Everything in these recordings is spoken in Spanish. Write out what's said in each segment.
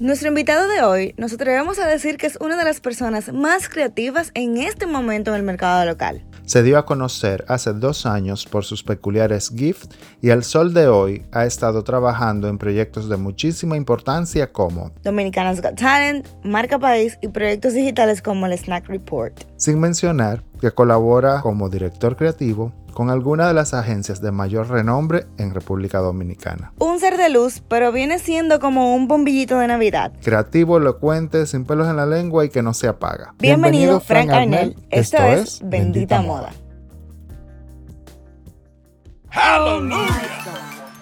Nuestro invitado de hoy nos atrevemos a decir que es una de las personas más creativas en este momento en el mercado local. Se dio a conocer hace dos años por sus peculiares gifts y al sol de hoy ha estado trabajando en proyectos de muchísima importancia como Dominicanas Got Talent, Marca País y proyectos digitales como el Snack Report. Sin mencionar que colabora como director creativo con alguna de las agencias de mayor renombre en República Dominicana. Un ser de luz, pero viene siendo como un bombillito de Navidad. Creativo, elocuente, sin pelos en la lengua y que no se apaga. Bienvenido, Frank Arnell. Esto, es Bendita, Moda.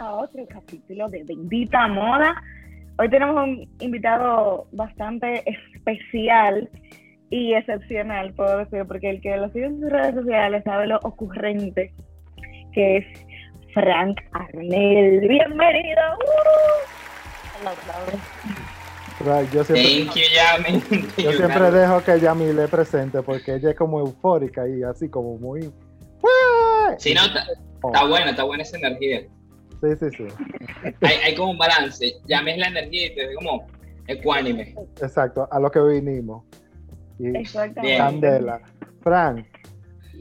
a otro capítulo de Bendita Moda. Hoy tenemos un invitado bastante especial y excepcional, puedo decir, porque el que lo sigue en sus redes sociales sabe lo ocurrente que es Frank Arnel. Bienvenido. yo siempre, yo siempre dejo que Yami le presente porque ella es como eufórica y así como muy... Sí, no, está, está buena, está buena esa energía. Sí, sí, sí. hay, hay, como un balance. Ya me es la energía y te es como ecuánime. Exacto, a lo que vinimos. Y Candela. Frank,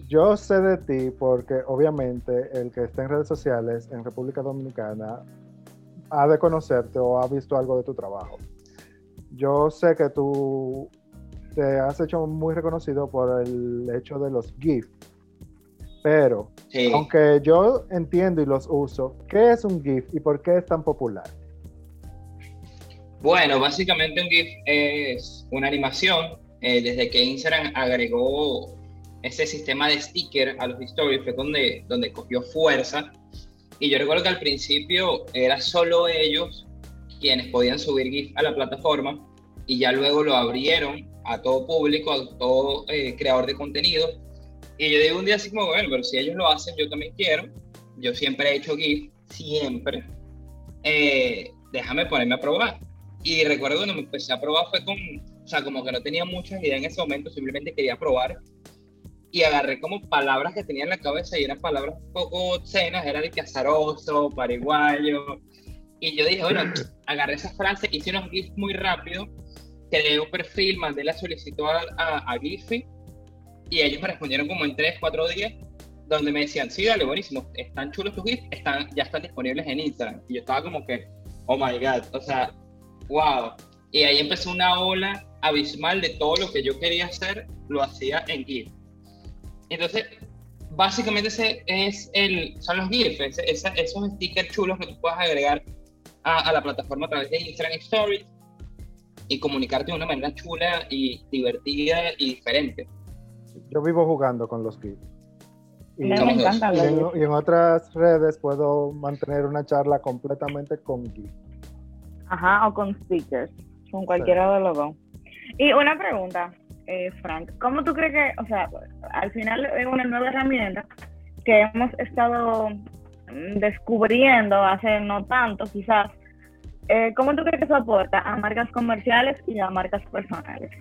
yo sé de ti porque obviamente el que está en redes sociales en República Dominicana ha de conocerte o ha visto algo de tu trabajo. Yo sé que tú te has hecho muy reconocido por el hecho de los GIFs pero, aunque yo entiendo y los uso, ¿qué es un GIF y por qué es tan popular? Bueno, básicamente un GIF es una animación. Eh, desde que Instagram agregó ese sistema de sticker a los stories fue donde, donde cogió fuerza. Y yo recuerdo que al principio era solo ellos quienes podían subir GIF a la plataforma y ya luego lo abrieron a todo público, a todo eh, creador de contenido y yo digo un día así como, bueno, pero si ellos lo hacen, yo también quiero. Yo siempre he hecho GIF, siempre. Eh, déjame ponerme a probar. Y recuerdo cuando me empecé a probar fue con, o sea, como que no tenía muchas ideas en ese momento, simplemente quería probar. Y agarré como palabras que tenía en la cabeza y eran palabras un poco obscenas, era de que azaroso, pariguayo. Y yo dije, bueno, agarré esa frase, hice unos GIFs muy rápido, creé un perfil, mandé la solicitud a, a, a Giphy y ellos me respondieron como en 3, 4 días, donde me decían, sí, dale, buenísimo, están chulos tus GIFs, están, ya están disponibles en Instagram. Y yo estaba como que, oh my God, o sea, wow. Y ahí empezó una ola abismal de todo lo que yo quería hacer, lo hacía en GIF. Entonces, básicamente ese es el, son los GIFs, esos stickers chulos que tú puedes agregar a, a, la plataforma a través de Instagram Stories y comunicarte de una manera chula y divertida y diferente yo vivo jugando con los GIFs. Y, me encanta y, en, y en otras redes puedo mantener una charla completamente con GIF. Ajá, o con stickers, con cualquiera de los dos. Y una pregunta, eh, Frank, ¿cómo tú crees que, o sea, al final es una nueva herramienta que hemos estado mm, descubriendo hace no tanto, quizás, eh, ¿cómo tú crees que eso aporta a marcas comerciales y a marcas personales?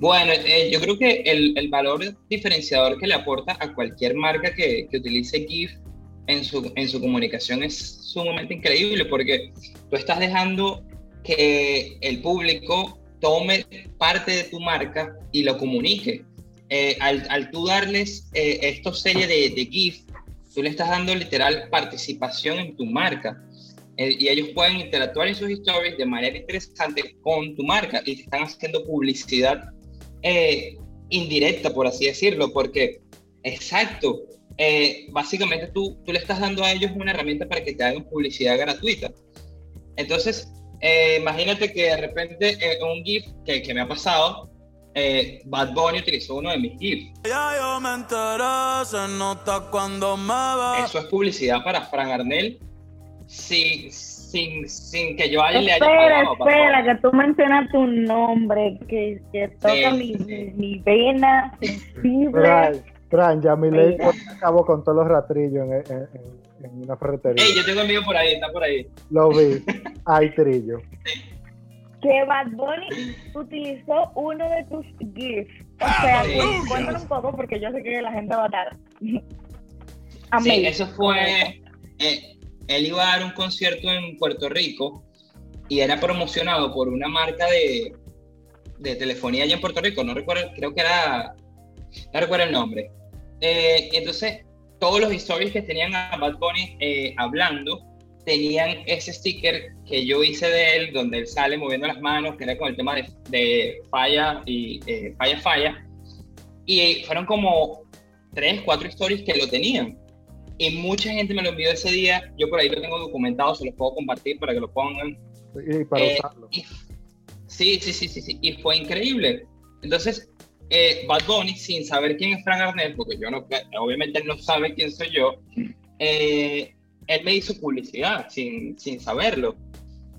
Bueno, eh, yo creo que el, el, valor diferenciador que le aporta a cualquier marca que, que utilice GIF en su, en su comunicación es sumamente increíble porque tú estás dejando que el público tome parte de tu marca y lo comunique. Eh, al, al, tú darles eh, series de, de, GIF, tú le estás dando literal participación en tu marca. Eh, y ellos pueden interactuar en sus stories de manera interesante con tu marca y te están haciendo publicidad eh, indirecta, por así decirlo, porque Exacto. Eh, básicamente tú, tú le estás dando a ellos una herramienta para que te hagan publicidad gratuita. Entonces, eh, imagínate que de repente eh, un GIF que, que, me ha pasado, Bad Bunny utilizó uno de mis GIFs. Eso es publicidad para Fran Arnel sin, sin, sin que yo le haya pagado. Espera, que tú mencionas tu nombre, que, que toca mi, mi, vena sensible. Fran, ya mi ley acabó con todos los ratrillos en, en, una ferretería. Ey, yo tengo el mío por ahí, está por ahí. Lo vi. Hay trillo. Que Bad Bunny utilizó uno de tus GIFs. O sea, cuéntanos un poco porque yo sé que la gente va a estar. sí, eso fue. Eh, él iba a dar un concierto en Puerto Rico y era promocionado por una marca de, de telefonía allá en Puerto Rico. No recuerdo, creo que era. No recuerdo el nombre eh, entonces, todos los stories que tenían a Bad Bunny eh, hablando tenían ese sticker que yo hice de él, donde él sale moviendo las manos, que era con el tema de, falla y eh, falla, falla. Y fueron como tres, cuatro stories que lo tenían. Y mucha gente me lo envió ese día. Yo por ahí lo tengo documentado, se los puedo compartir para que lo pongan. Y para usarlo. sí, sí, sí, sí, sí. Y fue increíble. Entonces, eh, Bad Bunny, sin saber quién es Frank Arnett, porque yo no, obviamente él no sabe quién soy yo, eh, él me hizo publicidad sin, sin saberlo.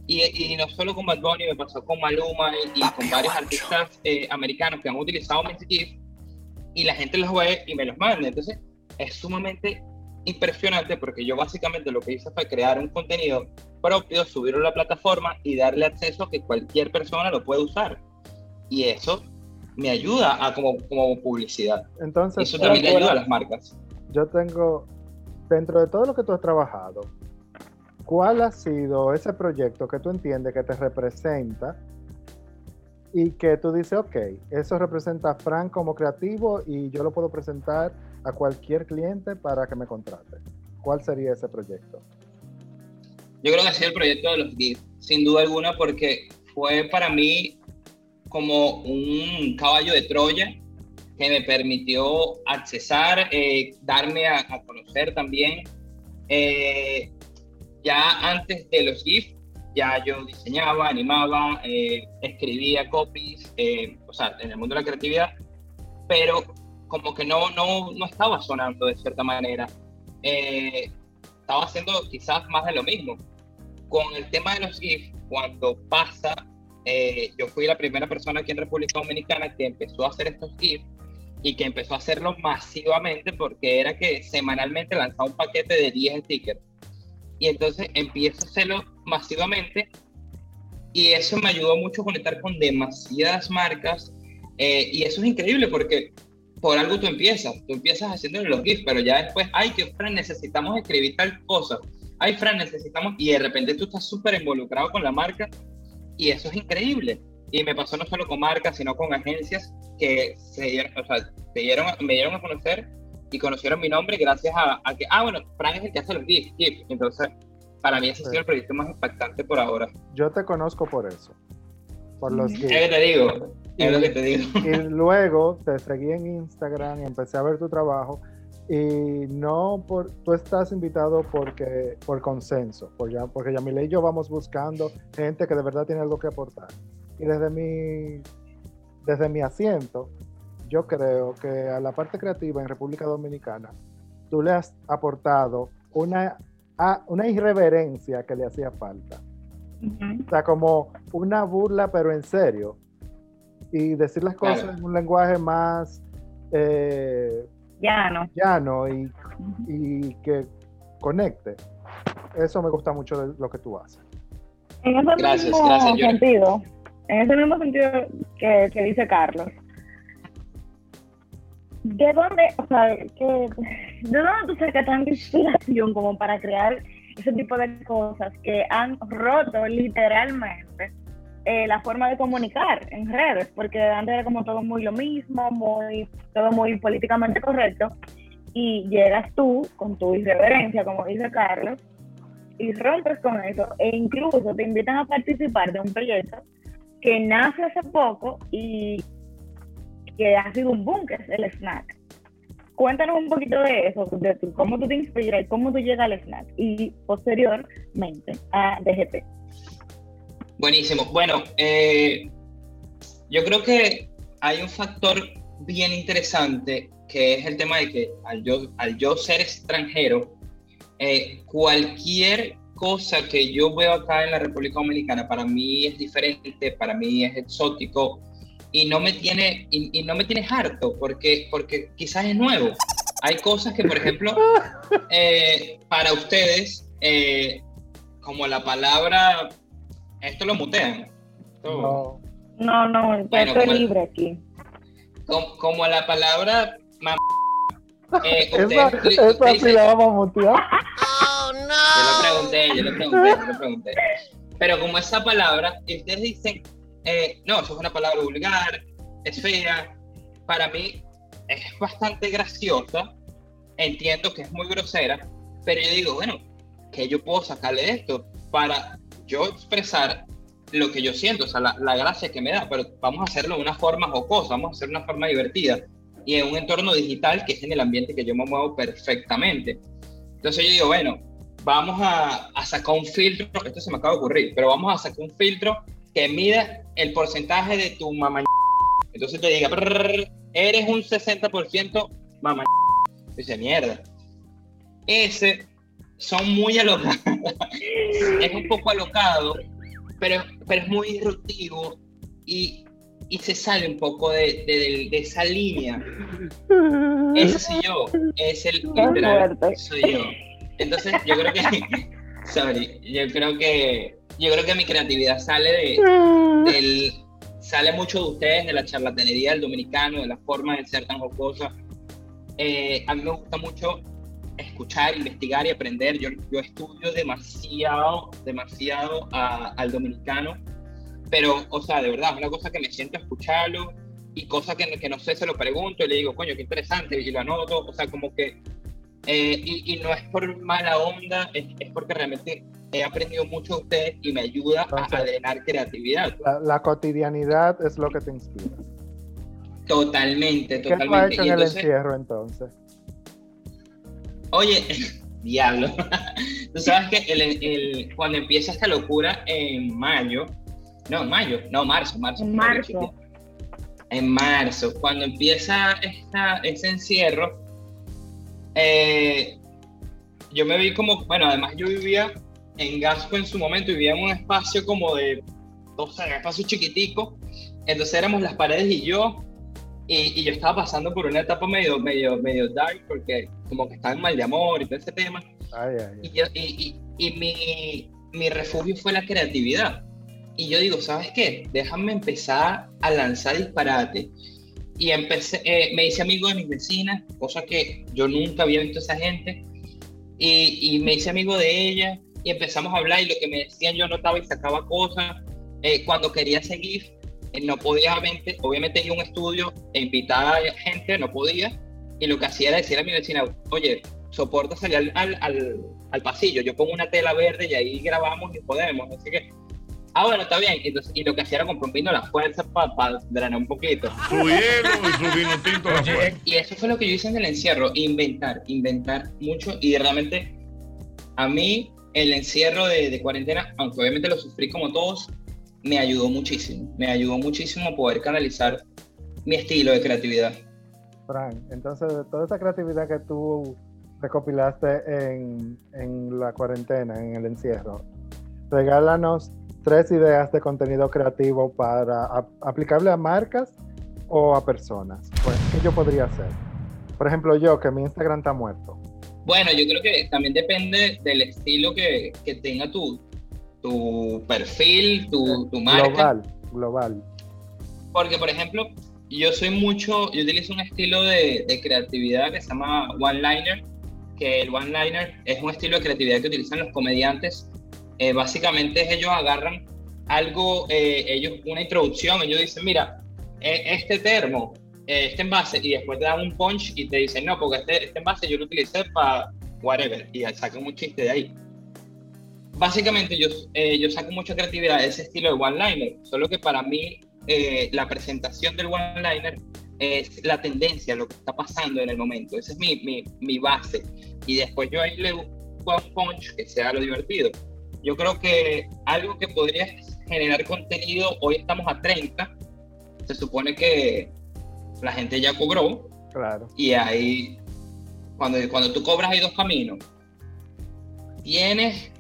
Y, y, no solo con Bad Bunny, me pasó con Maluma y, con varios artistas eh, americanos que han utilizado mis GIFs y la gente los ve y me los manda. Entonces, es sumamente impresionante porque yo básicamente lo que hice fue crear un contenido propio, subirlo a la plataforma y darle acceso a que cualquier persona lo pueda usar. Y eso me ayuda a como, como publicidad. Entonces, eso también le ayuda a las marcas. Yo tengo, dentro de todo lo que tú has trabajado, ¿cuál ha sido ese proyecto que tú entiendes que te representa y que tú dices, ok, eso representa a Frank como creativo y yo lo puedo presentar a cualquier cliente para que me contrate? ¿Cuál sería ese proyecto? Yo creo que sido el proyecto de los GIFs, sin duda alguna, porque fue para mí como un caballo de Troya que me permitió accesar, eh, darme a, conocer también. Eh, ya antes de los GIFs, ya yo diseñaba, animaba, eh, escribía copies, o sea, en el mundo de la creatividad, pero como que no, no, no estaba sonando de cierta manera. estaba haciendo quizás más de lo mismo. Con el tema de los GIFs, cuando pasa eh, yo fui la primera persona aquí en República Dominicana que empezó a hacer estos GIFs y que empezó a hacerlo masivamente porque era que semanalmente lanzaba un paquete de 10 stickers. Y entonces empiezo a hacerlo masivamente y eso me ayudó mucho a conectar con demasiadas marcas eh, y eso es increíble porque por algo tú empiezas, tú empiezas haciendo los GIFs, pero ya después, ay, que Fran, necesitamos escribir tal cosa, ay, Fran, necesitamos, y de repente tú estás súper involucrado con la marca y eso es increíble. Y me pasó no solo con marcas, sino con agencias que se dieron, o sea, dieron, me dieron a conocer y conocieron mi nombre gracias a, que, ah, bueno, Frank es el que hace los GIFs. Entonces, para mí ese ha sido el proyecto más impactante por ahora. Yo te conozco por eso. Por los. Es lo que te digo. Es lo que te digo. Y luego te seguí en Instagram y empecé a ver tu trabajo y no por tú estás invitado porque por consenso por ya, porque Yamile y yo vamos buscando gente que de verdad tiene algo que aportar y desde mi desde mi asiento yo creo que a la parte creativa en República Dominicana tú le has aportado una una irreverencia que le hacía falta o sea como una burla pero en serio y decir las cosas en un lenguaje más eh, llano. y, y que conecte. Eso me gusta mucho de lo que tú haces. En ese mismo sentido, en ese mismo sentido que, que, dice Carlos, ¿de dónde, o sea, de dónde tú sacas tanta inspiración como para crear ese tipo de cosas que han roto literalmente eh, la forma de comunicar en redes, porque antes era como todo muy lo mismo, muy todo muy políticamente correcto, y llegas tú con tu irreverencia, como dice Carlos, y rompes con eso, e incluso te invitan a participar de un proyecto que nace hace poco y ha sido un boom, el snack. cuéntanos un poquito de eso, de cómo tú te inspiras y cómo tú llegas al snack y posteriormente a DGP. Buenísimo. Bueno, eh, yo creo que hay un factor bien interesante que es el tema de que al yo, al yo ser extranjero, eh, cualquier cosa que yo veo acá en la República Dominicana para mí es diferente, para mí es exótico y no me tiene, y, no me tiene harto porque, porque quizás es nuevo. Hay cosas que, por ejemplo, eh, para ustedes, eh, como la palabra, esto lo mutean. No, no, no, estoy libre aquí. Como, la palabra eh, esa, sí la vamos a mutear. Yo lo pregunté, yo lo pregunté, yo lo pregunté. Pero como esa palabra, ustedes dicen, eh, no, eso es una palabra vulgar, es fea, para mí es bastante graciosa, entiendo que es muy grosera, pero yo digo, bueno, ¿qué yo puedo sacarle esto para yo expresar lo que yo siento, o sea, la, la gracia que me da, pero vamos a hacerlo de una forma jocosa, vamos a hacerlo de una forma divertida y en un entorno digital que es en el ambiente que yo me muevo perfectamente. Entonces yo digo, bueno, vamos a, sacar un filtro, esto se me acaba de ocurrir, pero vamos a sacar un filtro que mida el porcentaje de tu mamá. Entonces te diga, eres un 60% mamá. Dice, mierda. Ese son muy alocados. es un poco alocado, pero, pero es muy disruptivo y, y se sale un poco de, de, de esa línea. Ese soy yo, es el literal, soy yo. Entonces, yo creo que, sorry, yo creo que, yo creo que mi creatividad sale de, del, sale mucho de ustedes, de la charlatanería del dominicano, de la forma de ser tan jocosa. Eh, a mí me gusta mucho escuchar, investigar y aprender. Yo, yo estudio demasiado, demasiado al dominicano, pero, o sea, de verdad, es una cosa que me siento a escucharlo y cosas que, que no sé, se lo pregunto y le digo, coño, qué interesante, y lo anoto, o sea, como que eh, y, no es por mala onda, es, porque realmente he aprendido mucho de ustedes y me ayuda a drenar creatividad. La, cotidianidad es lo que te inspira. Totalmente, totalmente. ¿Qué has hecho en el encierro entonces? Oye, diablo. Tú sabes que el, cuando empieza esta locura en mayo, no, mayo, no, marzo, marzo. En marzo. En marzo, cuando empieza esta, ese encierro, eh, yo me vi como, bueno, además yo vivía en Gasco en su momento, vivía en un espacio como de, o sea, un espacio chiquitico, entonces éramos las paredes y yo, y, yo estaba pasando por una etapa medio, medio, medio dark, porque como que estaba en mal de amor y todo ese tema, y, y, mi, mi refugio fue la creatividad. Y yo digo, ¿sabes qué? Déjame empezar a lanzar disparates. Y empecé, eh, me hice amigo de mis vecinas, cosa que yo nunca había visto a esa gente, y, y, me hice amigo de ella y empezamos a hablar y lo que me decían yo notaba y sacaba cosas. Eh, cuando quería seguir, eh, no podía, obviamente, obviamente ir a un estudio e invitar a gente, no podía, y lo que hacía era decir a mi vecina, oye, soporta salir al, al, al, pasillo, yo pongo una tela verde y ahí grabamos y podemos, así que Ah, bueno, está bien. Entonces, y lo que hacía era comprimiendo la fuerza para drenar un poquito. Su hielo y su vino tinto Y eso fue lo que yo hice en el encierro, inventar, inventar mucho. Y realmente, a mí, el encierro de, cuarentena, aunque obviamente lo sufrí como todos, me ayudó muchísimo. Me ayudó muchísimo a poder canalizar mi estilo de creatividad. Frank, entonces, toda esa creatividad que tú recopilaste en, en la cuarentena, en el encierro, regálanos tres ideas de contenido creativo para aplicable a marcas o a personas. Pues, ¿qué yo podría hacer? Por ejemplo, yo, que mi Instagram está muerto. Bueno, yo creo que también depende del estilo que, que tenga tu, tu perfil, tu, tu marca. Global, global. Porque, por ejemplo, yo soy mucho, yo utilizo un estilo de, de creatividad que se llama one-liner, que el one-liner es un estilo de creatividad que utilizan los comediantes eh, básicamente ellos agarran algo, eh, ellos una introducción, ellos dicen, mira, e, este termo, eh, este envase, y después te dan un punch y te dicen, no, porque este, este envase yo lo utilicé para whatever, y sacan un chiste de ahí. Básicamente yo, yo saco mucha creatividad de ese estilo de one-liner, solo que para mí la presentación del one-liner es la tendencia, lo que está pasando en el momento. Esa es mi, mi, mi base. Y después yo ahí le busco un punch que sea lo divertido. Yo creo que algo que podría generar contenido, hoy estamos a 30, se supone que la gente ya cobró. Claro. Y ahí, cuando, cuando tú cobras hay dos caminos. Tienes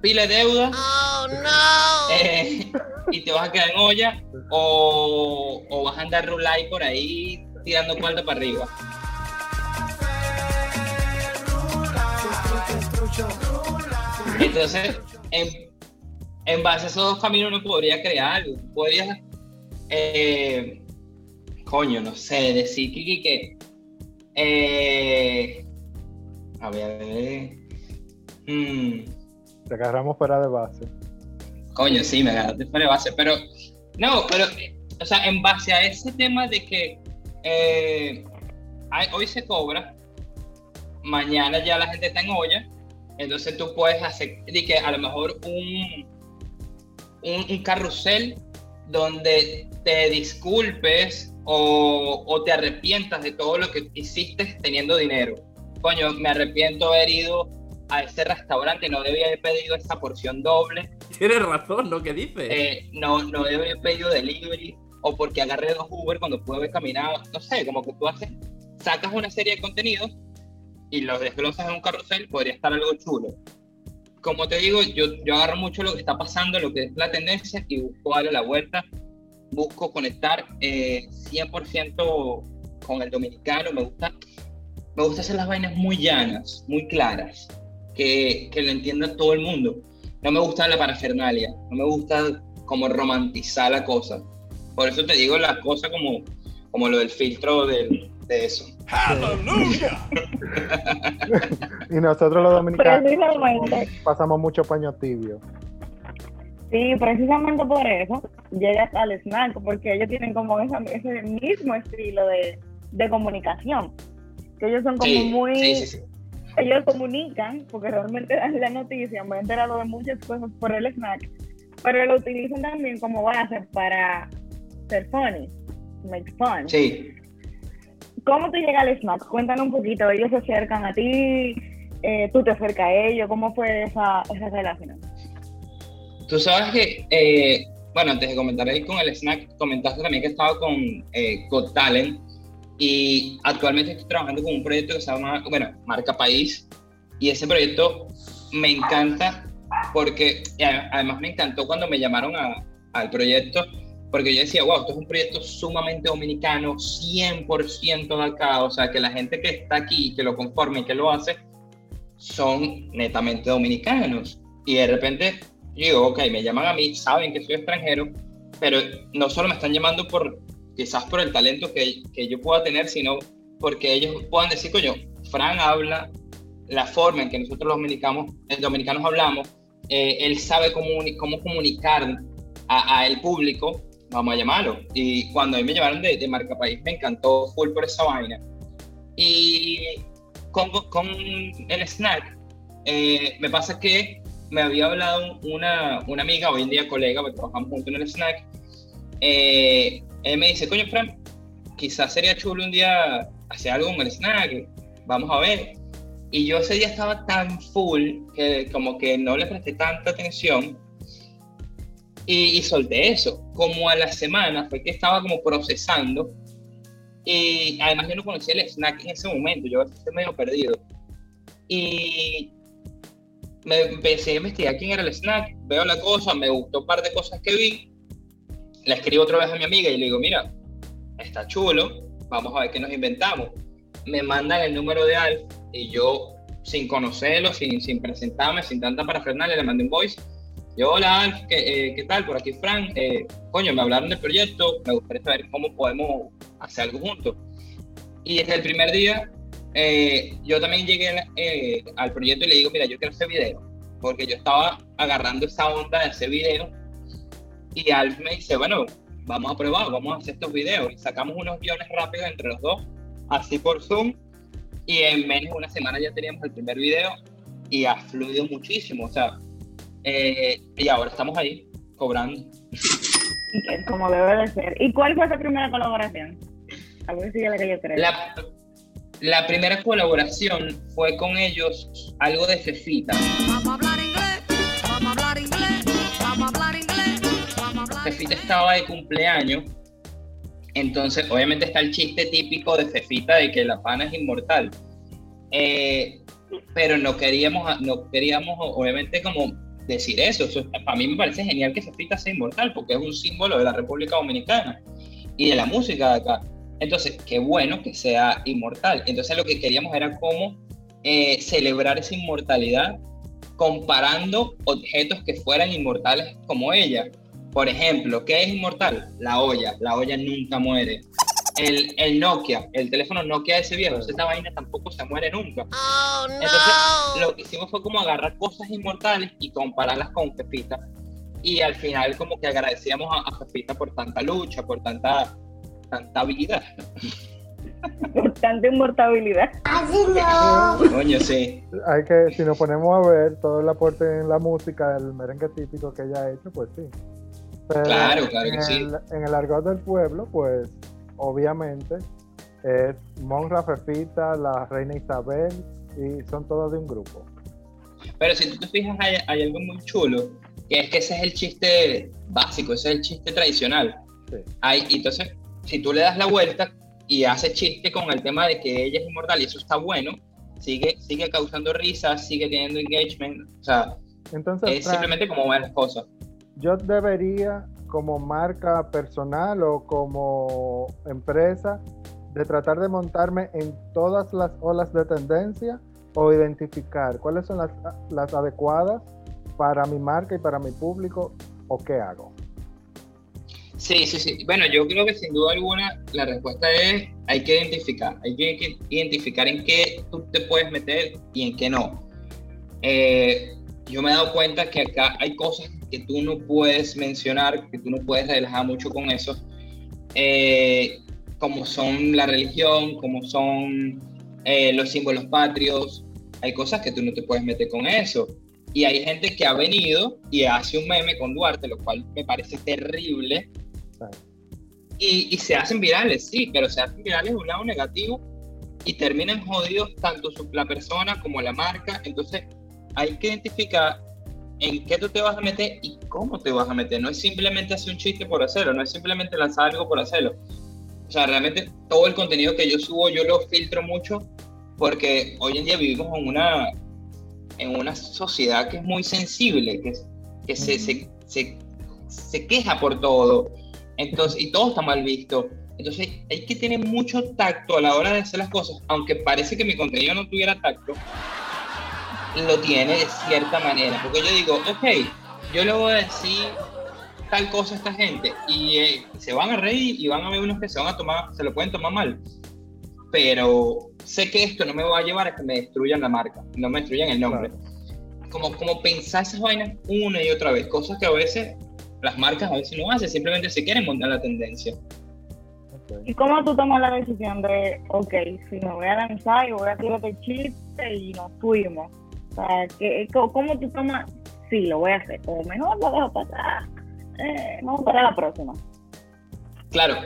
pile de deuda. Oh, no. Eh, y te vas a quedar en olla o, o vas a andar rulay por ahí tirando cuarto para arriba. Entonces, en, en, base a esos dos caminos uno podría crear algo. Podrías, eh, coño, no sé, decir que, que eh, a ver, a ver. Hmm. Te agarramos fuera de base. Coño, sí, me agarraste fuera de base, pero no, pero, o sea, en base a ese tema de que eh, hoy se cobra, mañana ya la gente está en olla, entonces tú puedes hacer que a lo mejor un, un, carrusel donde te disculpes o, o, te arrepientas de todo lo que hiciste teniendo dinero. Coño, me arrepiento de haber ido a ese restaurante, no debía haber pedido esa porción doble. Tienes razón, ¿no? ¿Qué dices? Eh, no, no debía haber pedido delivery o porque agarré dos Uber cuando pude haber caminado. No sé, como que tú haces, sacas una serie de contenidos y los desglosas en un carrusel, podría estar algo chulo. Como te digo, yo, yo agarro mucho lo que está pasando, lo que es la tendencia y busco darle la vuelta. Busco conectar 100% eh, con el dominicano. Me gusta, me gusta hacer las vainas muy llanas, muy claras que, que lo entienda todo el mundo. No me gusta la parafernalia, no me gusta como romantizar la cosa. Por eso te digo la cosa como, como lo del filtro de eso. ¡Aleluya! y nosotros los dominicanos pasamos mucho paño tibio. Sí, precisamente por eso llegas al snack, porque ellos tienen como ese mismo estilo de, de comunicación. Que ellos son como muy sí, sí, ellos comunican, porque realmente dan la noticia, me he enterado de muchas cosas por el snack, pero lo utilizan también como base para ser funny, make fun. Sí. ¿Cómo te llega al snack? Cuéntanos un poquito, ellos se acercan a ti, eh, tú te acercas a ellos, ¿cómo fue esa, esa relación? Tú sabes que, eh, bueno, antes de comentar ahí con el snack, comentaste también que estaba con eh, Got Talent, y actualmente estoy trabajando con un proyecto que se llama, bueno, Marca País. Y ese proyecto me encanta porque además me encantó cuando me llamaron a, al proyecto, porque yo decía, wow, esto es un proyecto sumamente dominicano, 100% de acá, o sea, que la gente que está aquí, que lo conforme y que lo hace, son netamente dominicanos. Y de repente yo digo, ok, me llaman a mí, saben que soy extranjero, pero no solo me están llamando por quizás por el talento que, que yo pueda tener, sino porque ellos puedan decir, coño, Fran habla la forma en que nosotros los dominicanos, los dominicanos hablamos, eh, él sabe cómo, cómo comunicar a, el público, vamos a llamarlo. Y cuando a mí me llamaron de, de Marca País, me encantó full por esa vaina. Y con, con el snack, eh, me pasa que me había hablado una, una amiga, hoy en día colega, porque trabajamos juntos en el snack, eh, él me dice, coño, Fran, quizás sería chulo un día hacer algo con el snack, vamos a ver. Y yo ese día estaba tan full que como que no le presté tanta atención y, solté eso. Como a la semana fue que estaba como procesando y además yo no conocía el snack en ese momento, yo estaba medio perdido. Y me empecé a investigar quién era el snack, veo la cosa, me gustó un par de cosas que vi le escribo otra vez a mi amiga y le digo, mira, está chulo, vamos a ver qué nos inventamos. Me mandan el número de Alf y yo, sin conocerlo, sin, sin presentarme, sin tanta parafernalia, le mandé un voice. Yo, hola Alf, ¿qué, eh, ¿qué tal? Por aquí Frank. Eh, coño, me hablaron del proyecto, me gustaría saber cómo podemos hacer algo juntos. Y desde el primer día, eh, yo también llegué al proyecto y le digo, mira, yo quiero hacer video, porque yo estaba agarrando esa onda de hacer video y Alf me dice, bueno, vamos a probar, vamos a hacer estos videos. Y sacamos unos guiones rápidos entre los dos, así por Zoom. Y en menos de una semana ya teníamos el primer video y ha fluido muchísimo. O sea, eh, y ahora estamos ahí cobrando. Como debe de ser. ¿Y cuál fue esa primera colaboración? Algo así la que yo creo. La, la primera colaboración fue con ellos algo de Fefita. Fefita estaba de cumpleaños, entonces obviamente está el chiste típico de Fefita de que la pana es inmortal. Eh, pero no queríamos, no queríamos obviamente como decir eso. eso. Para mí me parece genial que Fefita sea inmortal porque es un símbolo de la República Dominicana y de la música de acá. Entonces, qué bueno que sea inmortal. Entonces lo que queríamos era cómo eh, celebrar esa inmortalidad comparando objetos que fueran inmortales como ella. Por ejemplo, ¿qué es inmortal? La olla. La olla nunca muere el, el, Nokia, el teléfono Nokia ese viejo, esa vaina tampoco se muere nunca. Oh, Entonces, lo que hicimos fue como agarrar cosas inmortales y compararlas con Pepita. Y al final como que agradecíamos a, Pepita por tanta lucha, por tanta, tanta vida. Por tanta inmortabilidad. Así no. Coño, sí. Hay que, si nos ponemos a ver todo el aporte en la música, el merengue típico que ella ha hecho, pues sí. claro, claro que sí. En el argot del pueblo, pues obviamente, es Monra Fefita, la reina Isabel, y son todos de un grupo. Pero si tú te fijas, hay, algo muy chulo, que es que ese es el chiste básico, ese es el chiste tradicional. Sí. Hay, entonces, si tú le das la vuelta y haces chiste con el tema de que ella es inmortal y eso está bueno, sigue, sigue causando risas, sigue teniendo engagement, o sea, entonces, es simplemente como ver las cosas. Yo debería como marca personal o como empresa de tratar de montarme en todas las olas de tendencia o identificar cuáles son las, las adecuadas para mi marca y para mi público o qué hago? Sí, sí, sí. Bueno, yo creo que sin duda alguna la respuesta es hay que identificar, hay que identificar en qué tú te puedes meter y en qué no. Eh, yo me he dado cuenta que acá hay cosas que tú no puedes mencionar, que tú no puedes relajar mucho con eso, eh, como son la religión, como son eh, los símbolos patrios, hay cosas que tú no te puedes meter con eso. Y hay gente que ha venido y hace un meme con Duarte, lo cual me parece terrible. Y, y, se hacen virales, sí, pero se hacen virales de un lado negativo y terminan jodidos tanto la persona como la marca. Entonces hay que identificar en qué tú te vas a meter y cómo te vas a meter. No es simplemente hacer un chiste por hacerlo, no es simplemente lanzar algo por hacerlo. O sea, realmente todo el contenido que yo subo yo lo filtro mucho porque hoy en día vivimos en una, en una sociedad que es muy sensible, que, que se, se, se, se queja por todo. Entonces, y todo está mal visto. Entonces hay que tener mucho tacto a la hora de hacer las cosas, aunque parece que mi contenido no tuviera tacto, lo tiene de cierta manera. Porque yo digo, ok, yo le voy a decir tal cosa a esta gente y eh, se van a reír y van a ver unos que se van a tomar, se lo pueden tomar mal. Pero sé que esto no me va a llevar a que me destruyan la marca, no me destruyan el nombre. Como, como pensar esas vainas una y otra vez, cosas que a veces las marcas a veces no hacen, simplemente se quieren montar la tendencia. ¿Y cómo tú tomas la decisión de, ok, si me voy a lanzar y voy a tirar el chiste y nos fuimos? ¿cómo tú tomas? Sí, lo voy a hacer, o mejor lo dejo pasar. Eh, vamos para la próxima. Claro,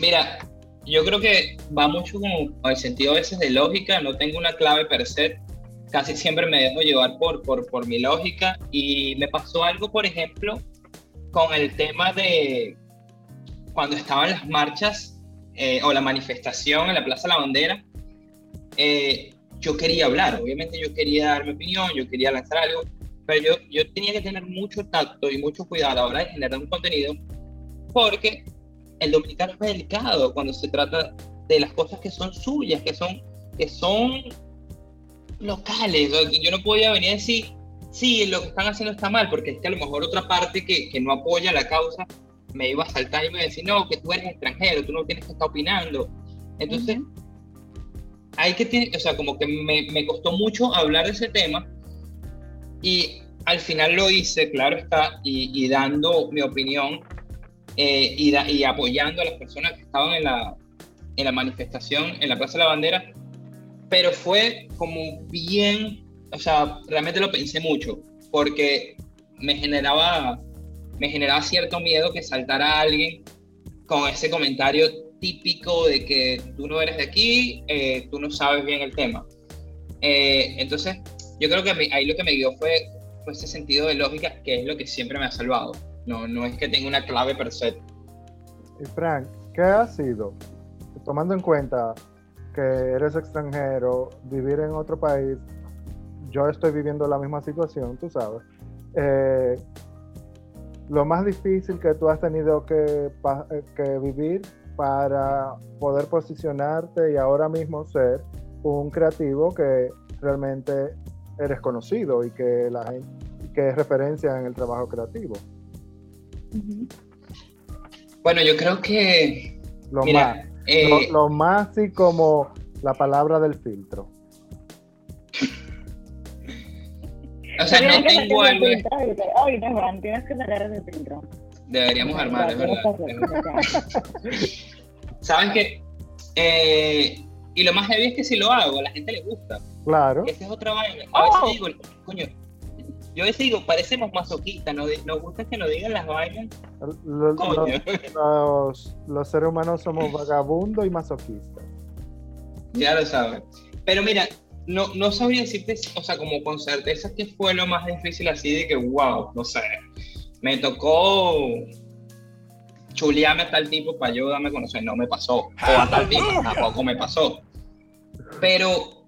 mira, yo creo que va mucho como al sentido a veces de lógica, no tengo una clave per se, casi siempre me dejo llevar por, por, por mi lógica y me pasó algo, por ejemplo, con el tema de cuando estaban las marchas eh, o la manifestación en la Plaza la Bandera, eh, yo quería hablar, obviamente yo quería dar mi opinión, yo quería lanzar algo, pero yo, yo tenía que tener mucho tacto y mucho cuidado a la hora de generar un contenido, porque el dominicano es delicado cuando se trata de las cosas que son suyas, que son, que son locales. Yo no podía venir a decir, sí, lo que están haciendo está mal, porque es que a lo mejor otra parte que, que no apoya la causa me iba a saltar y me iba a decir, no, que tú eres extranjero, tú no tienes que estar opinando. Entonces, hay que o sea, como que me, me, costó mucho hablar de ese tema y al final lo hice, claro está, y, dando mi opinión eh, y, y, apoyando a las personas que estaban en la, en la manifestación en la Plaza de la Bandera, pero fue como bien, o sea, realmente lo pensé mucho, porque me generaba, me generaba cierto miedo que saltara alguien con ese comentario típico de que tú no eres de aquí, eh, tú no sabes bien el tema. Eh, entonces, yo creo que ahí lo que me dio fue, fue, ese sentido de lógica, que es lo que siempre me ha salvado. No, no es que tenga una clave per se. Y Frank, ¿qué ha sido? Tomando en cuenta que eres extranjero, vivir en otro país, yo estoy viviendo la misma situación, tú sabes. Eh, lo más difícil que tú has tenido que, eh, que, vivir para poder posicionarte y ahora mismo ser un creativo que realmente eres conocido y que la gente que es referencia en el trabajo creativo. Bueno, yo creo que lo más, eh, lo, más así como la palabra del filtro. O sea, no tengo algo. tienes que sacar ese filtro. Deberíamos armar, es verdad. Saben que. Eh, y lo más heavy es que si lo hago, a la gente le gusta. Claro. Esa es otra vaina. A veces oh. digo, coño, yo a veces digo, parecemos masoquistas, nos, nos gusta que nos digan las vainas. Los, los, seres humanos somos vagabundos y masoquistas. Ya lo saben. Pero mira, no, no sabría decirte, o sea, como con certeza que fue lo más difícil así de que, wow, no sé, me tocó chulearme a tal tipo para ayudarme a conocer, no me pasó, o a tal tipo tampoco me pasó. Pero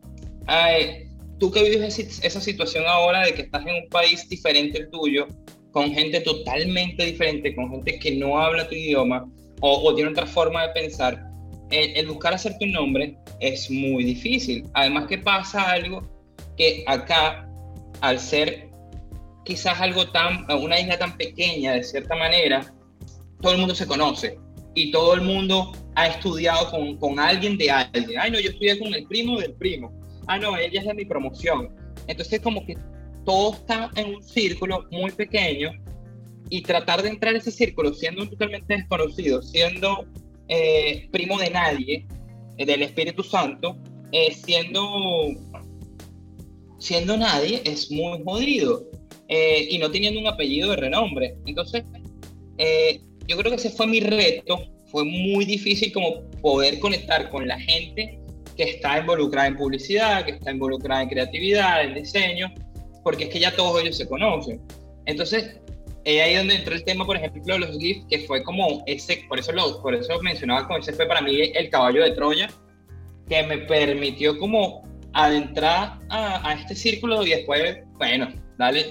tú que vives esa situación ahora de que estás en un país diferente al tuyo, con gente totalmente diferente, con gente que no habla tu idioma o, tiene otra forma de pensar, el, buscar hacerte un nombre es muy difícil. Además que pasa algo que acá, al ser quizás algo tan, una isla tan pequeña de cierta manera, todo el mundo se conoce y todo el mundo ha estudiado con, con alguien de alguien. Ay, no, yo estudié con el primo del primo. Ah, no, ella es de mi promoción. Entonces, como que todo está en un círculo muy pequeño y tratar de entrar en ese círculo siendo totalmente desconocido, siendo eh, primo de nadie, eh, del Espíritu Santo, eh, siendo, siendo nadie, es muy jodido. y no teniendo un apellido de renombre. Entonces, yo creo que ese fue mi reto. Fue muy difícil como poder conectar con la gente que está involucrada en publicidad, que está involucrada en creatividad, en diseño, porque es que ya todos ellos se conocen. Entonces, es ahí donde entró el tema, por ejemplo, de los GIFs, que fue como ese, por eso, lo, por eso mencionaba como ese fue para mí el caballo de Troya, que me permitió como adentrar a, a este círculo y después, bueno, dale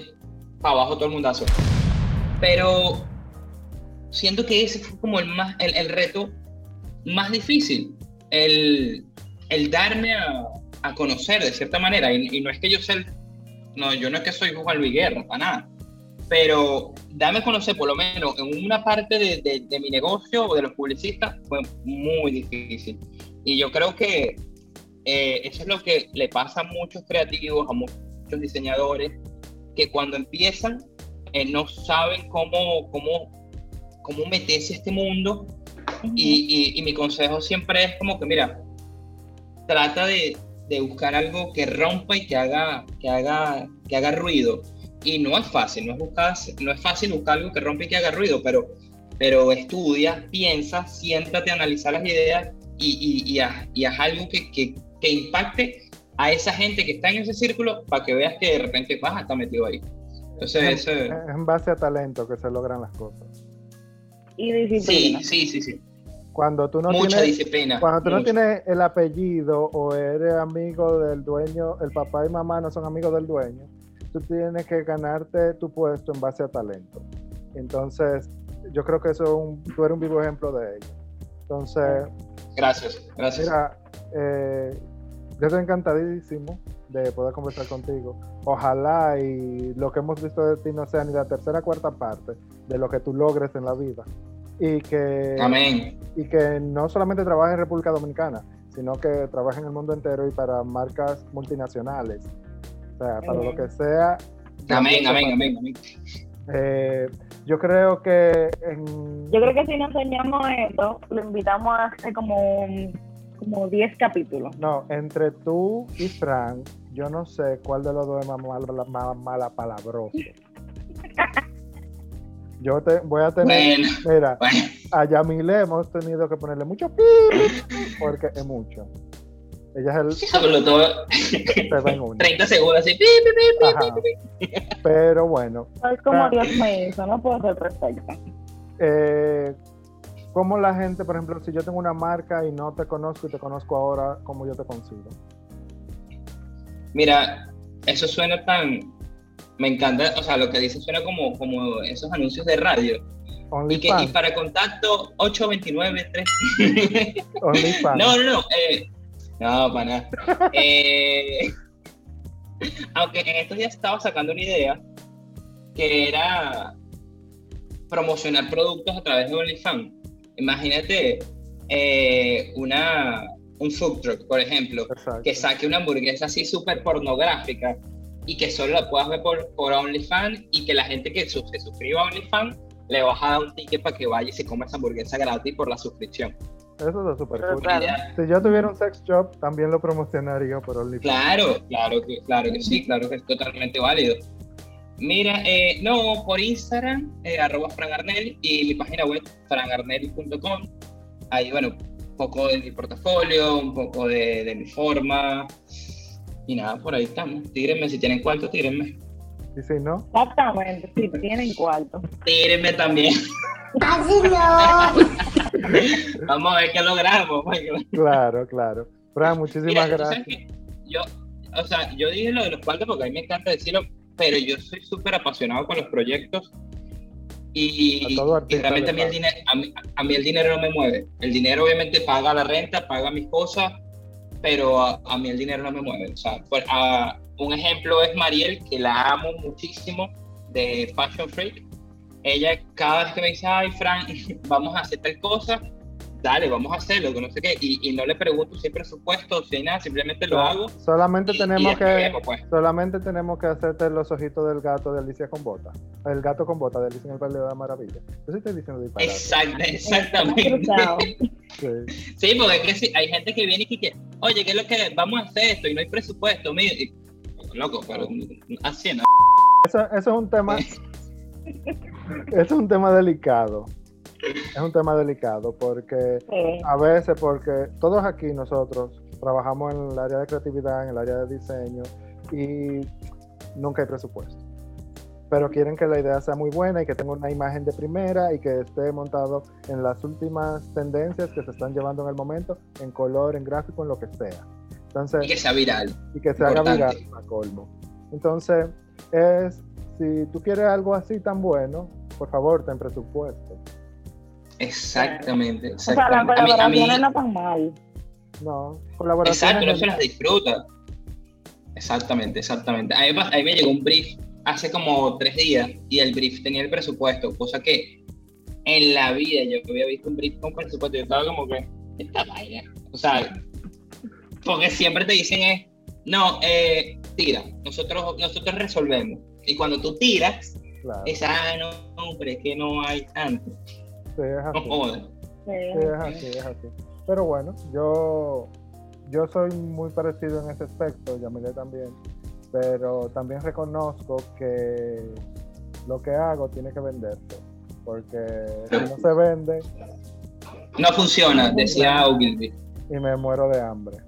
para abajo todo el mundazo. Pero siento que ese fue como el, más, el, el reto más difícil, el, el darme a, a, conocer de cierta manera, y, no es que yo sea, no, yo no es que soy Juan Luis Guerra, para nada, pero darme a conocer por lo menos en una parte de, de, mi negocio o de los publicistas fue muy difícil. Y yo creo que eh, eso es lo que le pasa a muchos creativos, a muchos diseñadores, que cuando empiezan eh, no saben cómo, cómo cómo meterse a este mundo. y, y, mi consejo siempre es como que, mira, trata de, de, buscar algo que rompa y que haga, que haga, que haga ruido. Y no es fácil, no es, buscar, no es fácil buscar algo que rompa y que haga ruido, pero, pero estudia, piensa, siéntate a analizar las ideas y, y, y haz, algo que, que, que, impacte a esa gente que está en ese círculo para que veas que de repente vas a estar metido ahí. Entonces, es, es en base a talento que se logran las cosas y disciplina. Sí, sí, sí, sí. Cuando tú no Mucha tienes, disciplina. Cuando tú no tienes el apellido o eres amigo del dueño, el papá y mamá no son amigos del dueño, tú tienes que ganarte tu puesto en base a talento. Entonces, yo creo que eso tú eres un vivo ejemplo de ello. Entonces, gracias, gracias. Mira, eh, yo estoy encantadísimo de poder conversar contigo. Ojalá y lo que hemos visto de ti no sea ni la tercera cuarta parte de lo que tú logres en la vida. Y que, Amén. Y que no solamente trabajes en República Dominicana, sino que trabajes en el mundo entero y para marcas multinacionales. O sea, para lo que sea. Amén, amén, amén, amén. Eh, yo creo que Yo creo que si nos enseñamos esto, lo invitamos a hacer como como 10 capítulos. No, entre tú y Frank, yo no sé cuál de los dos es más, mal, más mala palabroso. Yo te voy a tener, mira, a Yamile hemos tenido que ponerle mucho pi porque es mucho. Ella es el. Sobre todo. 30 segundos así. Pi, pi, pi, Pero bueno. Es como Dios me hizo, no puedo ser perfecta. Eh, como la gente, por ejemplo, si yo tengo una marca y no te conozco y te conozco ahora, ¿cómo yo te consigo? Mira, eso suena tan. Me encanta, o sea, lo que dice suena como, como esos anuncios de radio. Y, que, y, para contacto 829 3 No, no, no. Eh, no, para nada. Eh, aunque en estos días estaba sacando una idea que era promocionar productos a través de OnlyFans. Imagínate eh, una, un food truck, por ejemplo, que saque una hamburguesa así súper pornográfica y que solo la puedas ver por, por OnlyFans y que la gente que se suscriba a OnlyFans le vas a dar un ticket para que vaya y se coma esa hamburguesa gratis por la suscripción. Eso es súper cool. Si yo tuviera un sex shop, también lo promocionaría por OnlyFans. Claro, claro que, claro que sí, claro que es totalmente válido. Mira, eh, no, por Instagram, eh, arroba frangarnelli y mi página web, frangarnelli.com. Ahí, bueno, un poco de mi portafolio, un poco de, de mi forma. Y nada, por ahí estamos. Tírenme, si tienen cuarto, tírenme. ¿Y si no? Exactamente, si tienen cuarto. Tírenme también. Así no. Vamos a ver qué logramos. Pues, claro, claro. Fran, muchísimas gracias. Yo, o sea, yo dije lo de los cuartos porque a mí me encanta decirlo, pero yo soy súper apasionado con los proyectos y, realmente a mí, el dinero, a, mí, el dinero no me mueve. El dinero obviamente paga la renta, paga mis cosas, pero a, mí el dinero no me mueve. O sea, pues, un ejemplo es Mariel, que la amo muchísimo, de Fashion Freak ella cada vez que me dice, ay, Fran, vamos a hacer tal cosa, dale, vamos a hacerlo, que no sé qué, y, no le pregunto si hay presupuesto, si hay nada, simplemente lo hago. Solamente tenemos que pues. solamente tenemos que hacerte los ojitos del gato de Alicia con bota. El gato con bota de Alicia en el Valle de la Maravilla. Yo sí estoy diciendo disparate. Exacto, exactamente. sí. sí. porque es que hay gente que viene y que, oye, ¿qué es lo que vamos a hacer esto? Y no hay presupuesto, mire. Loco, pero así no. Eso, eso es un tema es un tema delicado. Es un tema delicado porque a veces, porque todos aquí nosotros trabajamos en el área de creatividad, en el área de diseño y nunca hay presupuesto. Pero quieren que la idea sea muy buena y que tenga una imagen de primera y que esté montado en las últimas tendencias que se están llevando en el momento, en color, en gráfico, en lo que sea. Entonces, y que sea viral. Y que se haga viral a colmo. Entonces, es si tú quieres algo así tan bueno, por favor, ten presupuesto. Exactamente, O sea, las colaboraciones no tan mal. No. Exacto, no se las disfruta. Exactamente, exactamente. A mí, me llegó un brief hace como tres días y el brief tenía el presupuesto, cosa que en la vida yo había visto un brief con presupuesto y yo estaba como que, esta vaina. O sea, porque siempre te dicen es, no, eh, tira, nosotros, nosotros resolvemos. Y cuando tú tiras, es, ah, no, hombre, es que no hay tanto. Sí, es así. No Sí, es así, es así. Pero bueno, yo, yo soy muy parecido en ese aspecto, Yamile también. Pero también reconozco que lo que hago tiene que venderse. Porque si no se vende. No funciona, decía Ogilvy. Y me muero de hambre.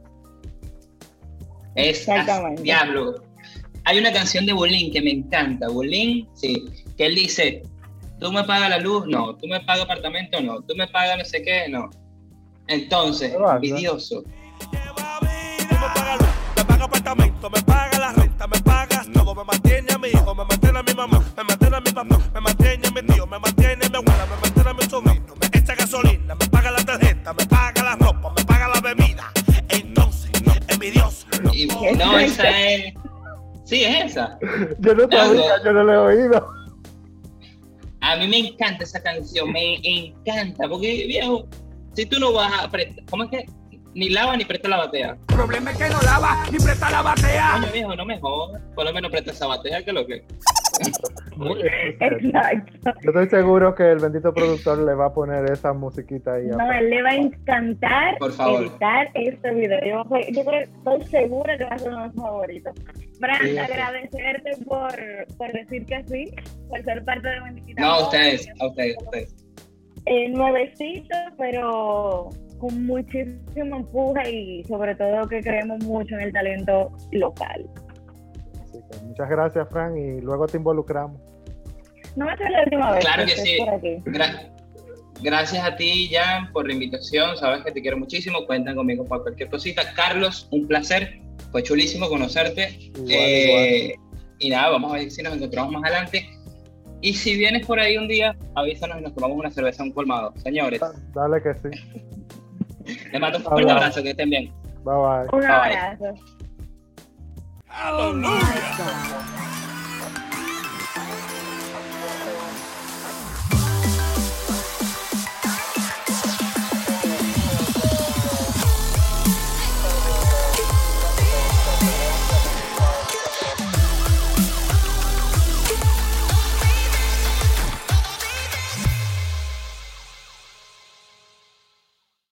Es diablo hay una canción de Bolín que me encanta. Bolín, sí, que él dice, tú me pagas la luz, no, tú me pagas apartamento, no, tú me pagas no sé qué, no. Entonces, envidioso. Me paga apartamento, me paga la renta, me pagas todo, me mantiene a mi hijo, me mantiene a mi mamá, me mantiene a mi papá, me mantiene No, no esa es Sí, es esa. Yo no sabía, yo no la he oído. A mí me encanta esa canción, me encanta, porque viejo, si tú no vas a ¿cómo es que? Ni lava ni presta la batea. El problema es que no lava ni presta la batea. Coño viejo, no me jodas, por lo menos presta esa batea, que es lo que. Exacto. Yo estoy seguro que el bendito productor le va a poner esa musiquita ahí. No, él le va a encantar editar este video. Yo, estoy segura que va a ser uno de los favoritos. Fran, agradecerte por, por decir que sí, por ser parte de Bendita. No, a ustedes, a ustedes, a ustedes. Eh, nuevecito, pero con muchísimo empuje y sobre todo que creemos mucho en el talento local. muchas gracias, Fran, y luego te involucramos. No va a ser la última vez. Claro que, sí. gracias a ti, Jan, por la invitación. Sabes que te quiero muchísimo. Cuentan conmigo para cualquier cosita. Carlos, un placer. Fue chulísimo conocerte. Eh, y nada, vamos a ver si nos encontramos más adelante. Y si vienes por ahí un día, avísanos y nos tomamos una cerveza un colmado. Señores. Dale que sí. Les mando un fuerte abrazo, que estén bien. Bye bye. Un abrazo. Aleluya.